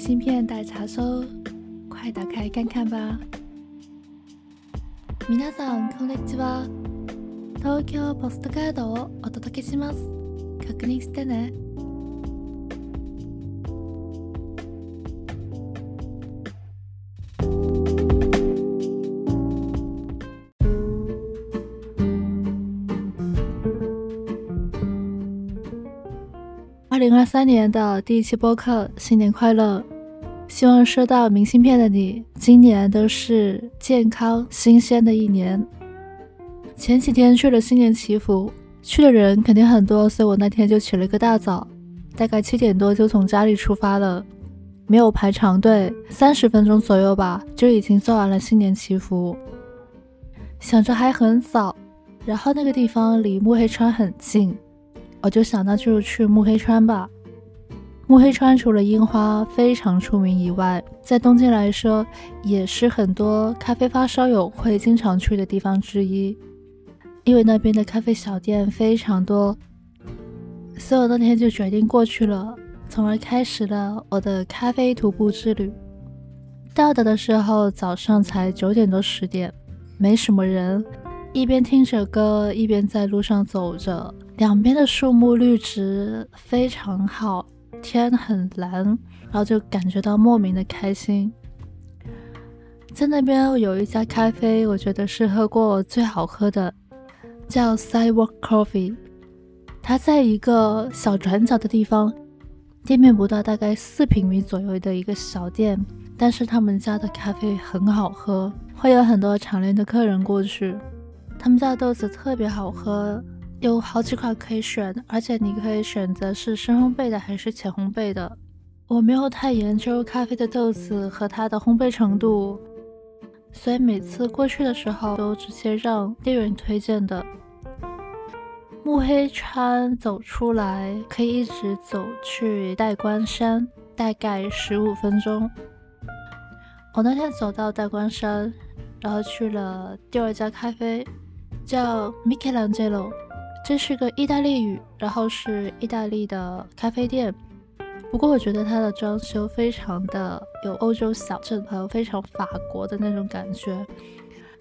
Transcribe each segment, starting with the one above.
信片待查收，快打开看看吧。皆さんこんにちは。東京ポストカードをお届けします。確認してね。二零二三年的第一期播客，新年快乐！ 希望收到明信片的你，今年都是健康、新鲜的一年。前几天去了新年祈福，去的人肯定很多，所以我那天就起了个大早，大概七点多就从家里出发了，没有排长队，三十分钟左右吧，就已经做完了新年祈福。想着还很早，然后那个地方离木黑川很近。我就想，那就去木黑川吧。木黑川除了樱花非常出名以外，在东京来说，也是很多咖啡发烧友会经常去的地方之一。因为那边的咖啡小店非常多，所以我那天就决定过去了，从而开始了我的咖啡徒步之旅。到达的时候早上才九点多十点，没什么人，一边听着歌，一边在路上走着。两边的树木绿植非常好，天很蓝，然后就感觉到莫名的开心。在那边有一家咖啡，我觉得是喝过最好喝的，叫 Sidewalk Coffee。它在一个小转角的地方，店面不到大概四平米左右的一个小店，但是他们家的咖啡很好喝，会有很多常连的客人过去。他们家的豆子特别好喝。有好几款可以选，而且你可以选择是深烘焙的还是浅烘焙的。我没有太研究咖啡的豆子和它的烘焙程度，所以每次过去的时候都直接让店员推荐的。木黑川走出来可以一直走去代官山，大概十五分钟。我那天走到代官山，然后去了第二家咖啡，叫 Michelangelo。这是个意大利语，然后是意大利的咖啡店。不过我觉得它的装修非常的有欧洲小镇，还有非常法国的那种感觉。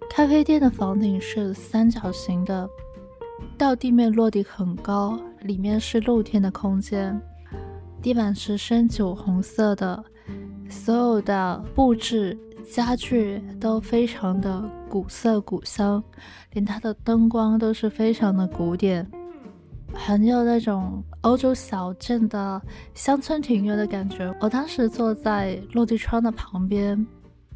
咖啡店的房顶是三角形的，到地面落地很高，里面是露天的空间，地板是深酒红色的，所有的布置家具都非常的古色古香。连它的灯光都是非常的古典，很有那种欧洲小镇的乡村庭院的感觉。我当时坐在落地窗的旁边，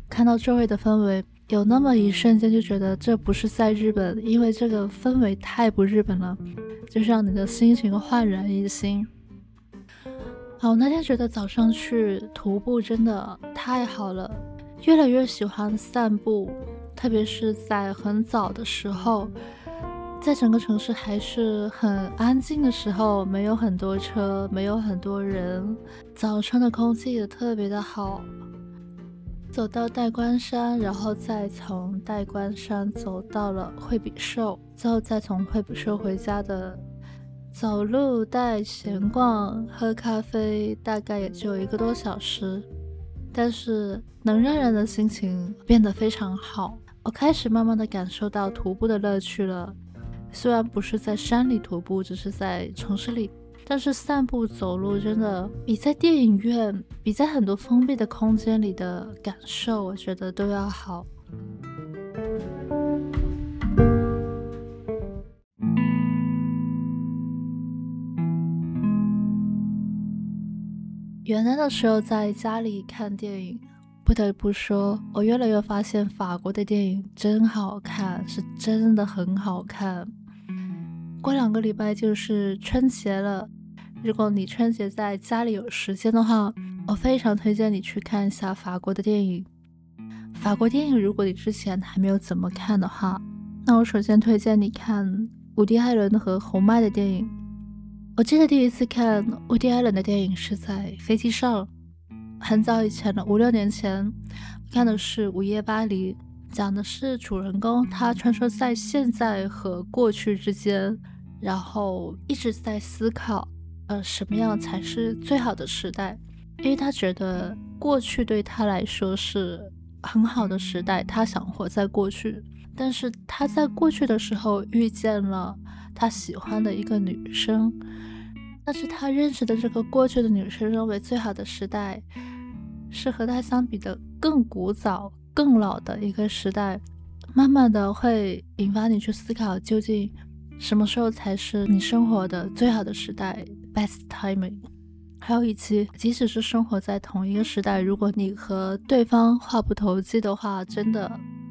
看到周围的氛围，有那么一瞬间就觉得这不是在日本，因为这个氛围太不日本了，就是让你的心情焕然一新。好，那天觉得早上去徒步真的太好了，越来越喜欢散步。特别是在很早的时候，在整个城市还是很安静的时候，没有很多车，没有很多人，早上的空气也特别的好。走到代官山，然后再从代官山走到了惠比寿，最后再从惠比寿回家的，走路带闲逛喝咖啡，大概也就一个多小时，但是能让人的心情变得非常好。我开始慢慢的感受到徒步的乐趣了，虽然不是在山里徒步，只是在城市里，但是散步走路真的比在电影院、比在很多封闭的空间里的感受，我觉得都要好。元旦的时候在家里看电影。不得不说，我越来越发现法国的电影真好看，是真的很好看。过两个礼拜就是春节了，如果你春节在家里有时间的话，我非常推荐你去看一下法国的电影。法国电影，如果你之前还没有怎么看的话，那我首先推荐你看伍迪·艾伦和侯麦的电影。我记得第一次看伍迪·艾伦的电影是在飞机上。很早以前了，五六年前，看的是《午夜巴黎》，讲的是主人公他穿梭在现在和过去之间，然后一直在思考，呃，什么样才是最好的时代。因为他觉得过去对他来说是很好的时代，他想活在过去。但是他在过去的时候遇见了他喜欢的一个女生，但是他认识的这个过去的女生认为最好的时代是和他相比的更古早、更老的一个时代。慢慢的会引发你去思考，究竟什么时候才是你生活的最好的时代 （best timing）。还有一期，即使是生活在同一个时代，如果你和对方话不投机的话，真的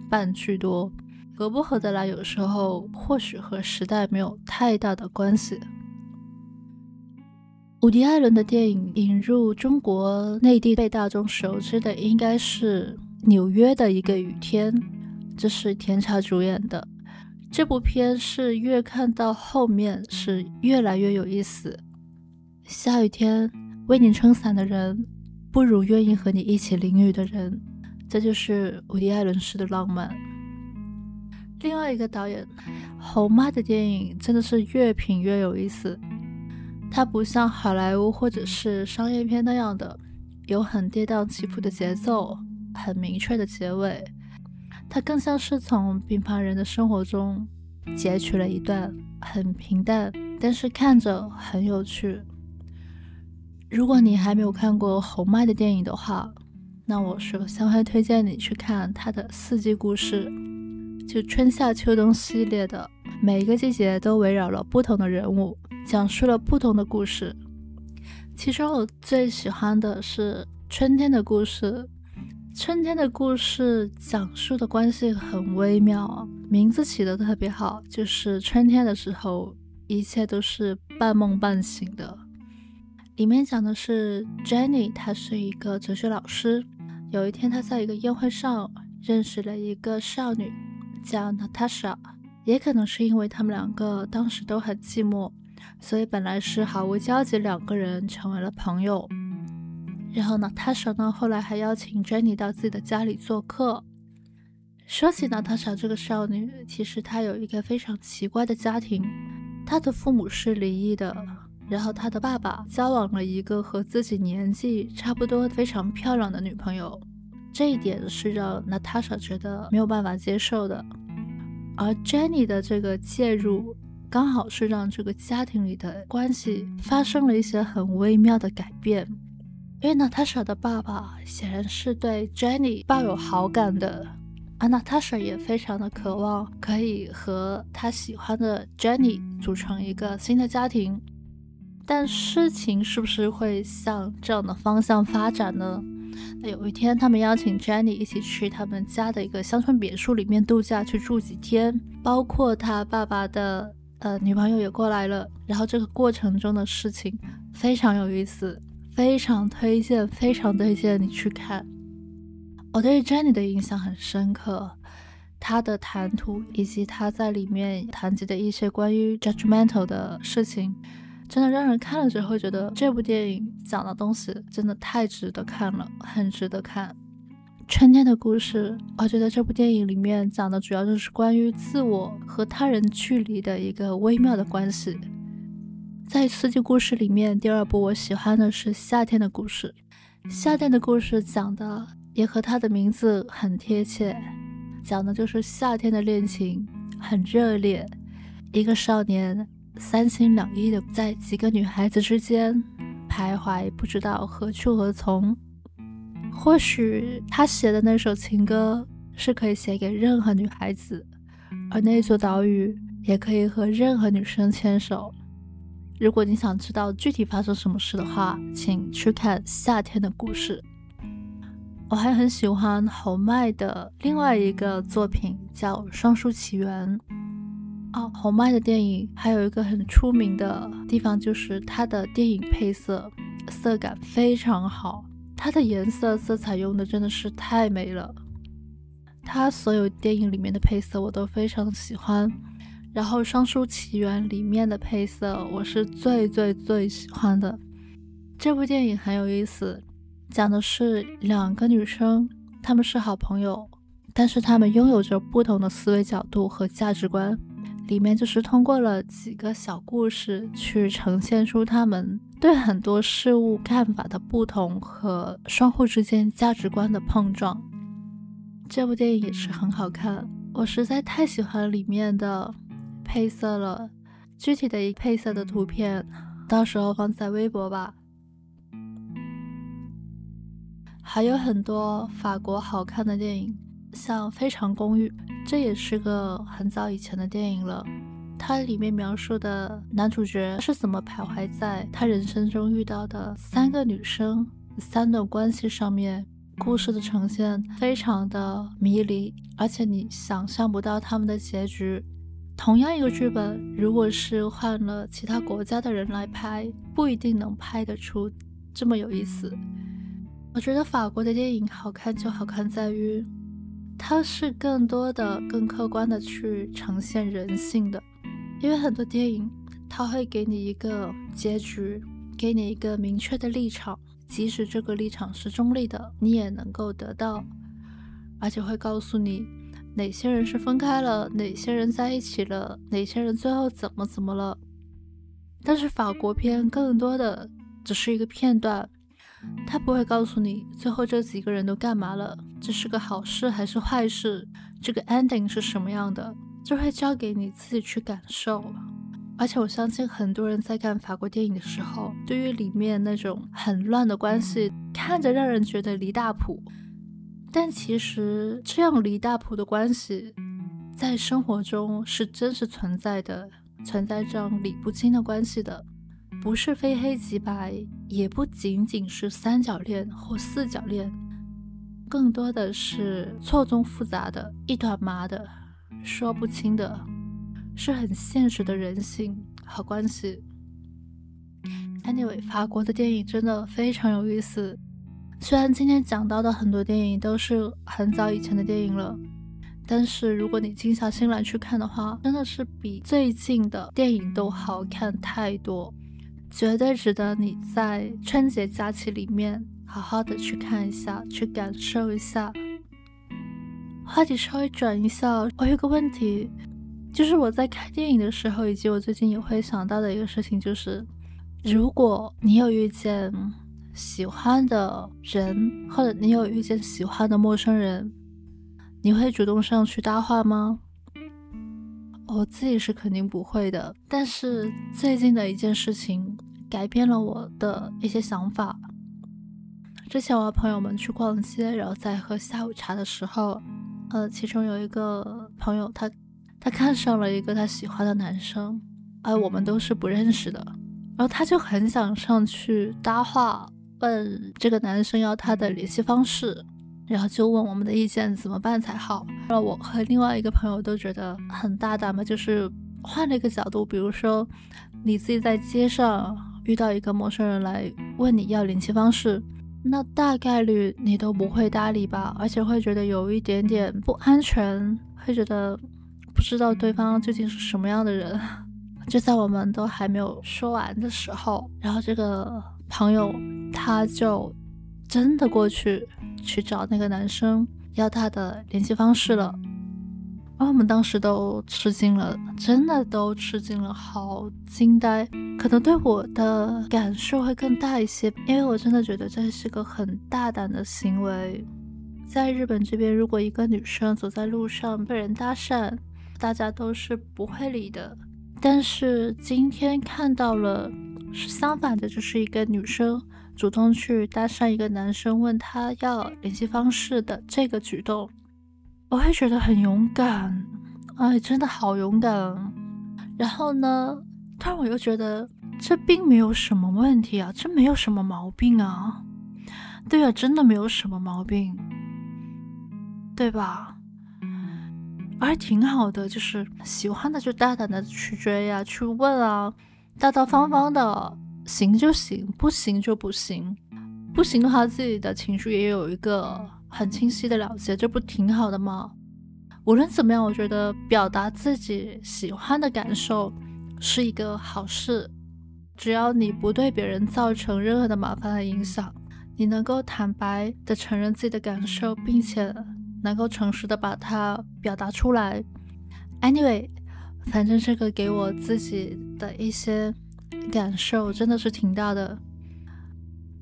半句多。合不合得来，有时候或许和时代没有太大的关系。伍迪·艾伦的电影引入中国内地被大众熟知的，应该是《纽约的一个雨天》，这是田茶主演的。这部片是越看到后面是越来越有意思。下雨天，为你撑伞的人，不如愿意和你一起淋雨的人。这就是伍迪·艾伦式的浪漫。另外一个导演侯妈的电影真的是越品越有意思，它不像好莱坞或者是商业片那样的有很跌宕起伏的节奏，很明确的结尾，它更像是从平凡人的生活中截取了一段很平淡，但是看着很有趣。如果你还没有看过侯麦的电影的话，那我首先会推荐你去看他的《四季故事》。就春夏秋冬系列的每一个季节都围绕了不同的人物，讲述了不同的故事。其中我最喜欢的是春天的故事。春天的故事讲述的关系很微妙，名字起得特别好，就是春天的时候，一切都是半梦半醒的。里面讲的是 Jenny，她是一个哲学老师。有一天，她在一个宴会上认识了一个少女。叫 Natasha，也可能是因为他们两个当时都很寂寞，所以本来是毫无交集，两个人成为了朋友。然后 Natasha 呢，后来还邀请 Jenny 到自己的家里做客。说起娜塔莎这个少女，其实她有一个非常奇怪的家庭，她的父母是离异的，然后她的爸爸交往了一个和自己年纪差不多、非常漂亮的女朋友。这一点是让娜塔莎觉得没有办法接受的，而 Jenny 的这个介入，刚好是让这个家庭里的关系发生了一些很微妙的改变。因为娜塔莎的爸爸显然是对 Jenny 抱有好感的，而娜塔莎也非常的渴望可以和他喜欢的 Jenny 组成一个新的家庭。但事情是不是会向这样的方向发展呢？那有一天，他们邀请 Jenny 一起去他们家的一个乡村别墅里面度假，去住几天，包括他爸爸的呃女朋友也过来了。然后这个过程中的事情非常有意思，非常推荐，非常推荐你去看。我对 Jenny 的印象很深刻，他的谈吐以及他在里面谈及的一些关于 judgmental 的事情。真的让人看了之后觉得这部电影讲的东西真的太值得看了，很值得看。春天的故事，我觉得这部电影里面讲的主要就是关于自我和他人距离的一个微妙的关系。在四季故事里面，第二部我喜欢的是夏天的故事。夏天的故事讲的也和它的名字很贴切，讲的就是夏天的恋情很热烈，一个少年。三心两意的在几个女孩子之间徘徊，不知道何去何从。或许他写的那首情歌是可以写给任何女孩子，而那座岛屿也可以和任何女生牵手。如果你想知道具体发生什么事的话，请去看《夏天的故事》。我还很喜欢侯麦的另外一个作品，叫《双书奇缘》。哦，红麦的电影还有一个很出名的地方，就是它的电影配色色感非常好，它的颜色色彩用的真的是太美了。它所有电影里面的配色我都非常喜欢，然后《双书奇缘》里面的配色我是最最最喜欢的。这部电影很有意思，讲的是两个女生，她们是好朋友，但是她们拥有着不同的思维角度和价值观。里面就是通过了几个小故事去呈现出他们对很多事物看法的不同和双互之间价值观的碰撞。这部电影也是很好看，我实在太喜欢里面的配色了。具体的一配色的图片，到时候放在微博吧。还有很多法国好看的电影，像《非常公寓》，这也是个很早以前的电影了。它里面描述的男主角是怎么徘徊在他人生中遇到的三个女生、三段关系上面，故事的呈现非常的迷离，而且你想象不到他们的结局。同样一个剧本，如果是换了其他国家的人来拍，不一定能拍得出这么有意思。我觉得法国的电影好看就好看在于，它是更多的、更客观的去呈现人性的。因为很多电影，它会给你一个结局，给你一个明确的立场，即使这个立场是中立的，你也能够得到，而且会告诉你。哪些人是分开了？哪些人在一起了？哪些人最后怎么怎么了？但是法国片更多的只是一个片段，他不会告诉你最后这几个人都干嘛了，这是个好事还是坏事，这个 ending 是什么样的，就会交给你自己去感受。而且我相信很多人在看法国电影的时候，对于里面那种很乱的关系，看着让人觉得离大谱。但其实这样离大谱的关系，在生活中是真实存在的，存在这样理不清的关系的，不是非黑即白，也不仅仅是三角恋或四角恋，更多的是错综复杂的一团麻的，说不清的，是很现实的人性和关系。Anyway，法国的电影真的非常有意思。虽然今天讲到的很多电影都是很早以前的电影了，但是如果你静下心来去看的话，真的是比最近的电影都好看太多，绝对值得你在春节假期里面好好的去看一下，去感受一下。话题稍微转一下，我有个问题，就是我在看电影的时候，以及我最近也会想到的一个事情，就是如果你有遇见。喜欢的人，或者你有遇见喜欢的陌生人，你会主动上去搭话吗？我自己是肯定不会的。但是最近的一件事情改变了我的一些想法。之前我和朋友们去逛街，然后在喝下午茶的时候，呃，其中有一个朋友，他他看上了一个他喜欢的男生，而我们都是不认识的，然后他就很想上去搭话。问这个男生要他的联系方式，然后就问我们的意见怎么办才好。然后我和另外一个朋友都觉得很大胆嘛，就是换了一个角度，比如说你自己在街上遇到一个陌生人来问你要联系方式，那大概率你都不会搭理吧，而且会觉得有一点点不安全，会觉得不知道对方究竟是什么样的人。就在我们都还没有说完的时候，然后这个。朋友，他就真的过去去找那个男生要他的联系方式了，然后我们当时都吃惊了，真的都吃惊了，好惊呆。可能对我的感受会更大一些，因为我真的觉得这是个很大胆的行为。在日本这边，如果一个女生走在路上被人搭讪，大家都是不会理的。但是今天看到了。是相反的，就是一个女生主动去搭讪一个男生，问他要联系方式的这个举动，我会觉得很勇敢，哎，真的好勇敢。然后呢，但我又觉得这并没有什么问题啊，这没有什么毛病啊，对啊，真的没有什么毛病，对吧？还挺好的，就是喜欢的就大胆的去追呀，去问啊。大大方方的行就行，不行就不行。不行的话，自己的情绪也有一个很清晰的了解，这不挺好的吗？无论怎么样，我觉得表达自己喜欢的感受是一个好事。只要你不对别人造成任何的麻烦和影响，你能够坦白的承认自己的感受，并且能够诚实的把它表达出来。Anyway。反正这个给我自己的一些感受真的是挺大的。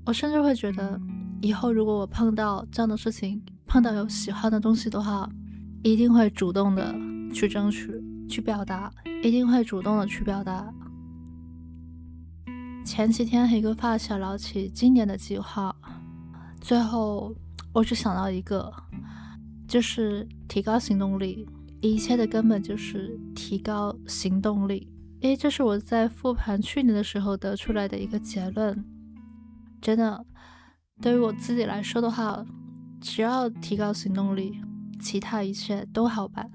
我甚至会觉得，以后如果我碰到这样的事情，碰到有喜欢的东西的话，一定会主动的去争取、去表达，一定会主动的去表达。前几天和一个发小聊起今年的计划，最后我只想到一个，就是提高行动力。一切的根本就是提高行动力。诶，这是我在复盘去年的时候得出来的一个结论。真的，对于我自己来说的话，只要提高行动力，其他一切都好办。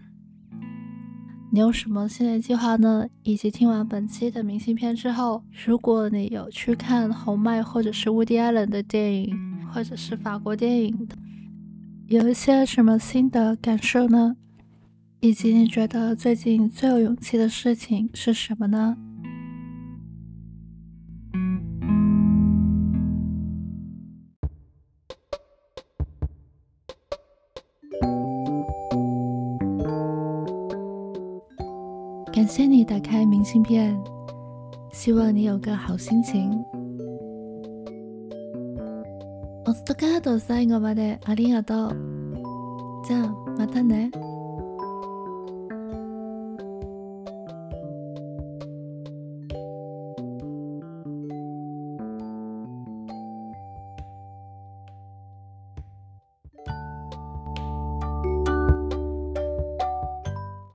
你有什么新年计划呢？以及听完本期的明信片之后，如果你有去看红麦或者是 Woody Allen 的电影，或者是法国电影，有一些什么新的感受呢？以及你觉得最近最有勇气的事情是什么呢？感谢你打开明信片，希望你有个好心情。お疲れ様でありがとう。じゃあまたね。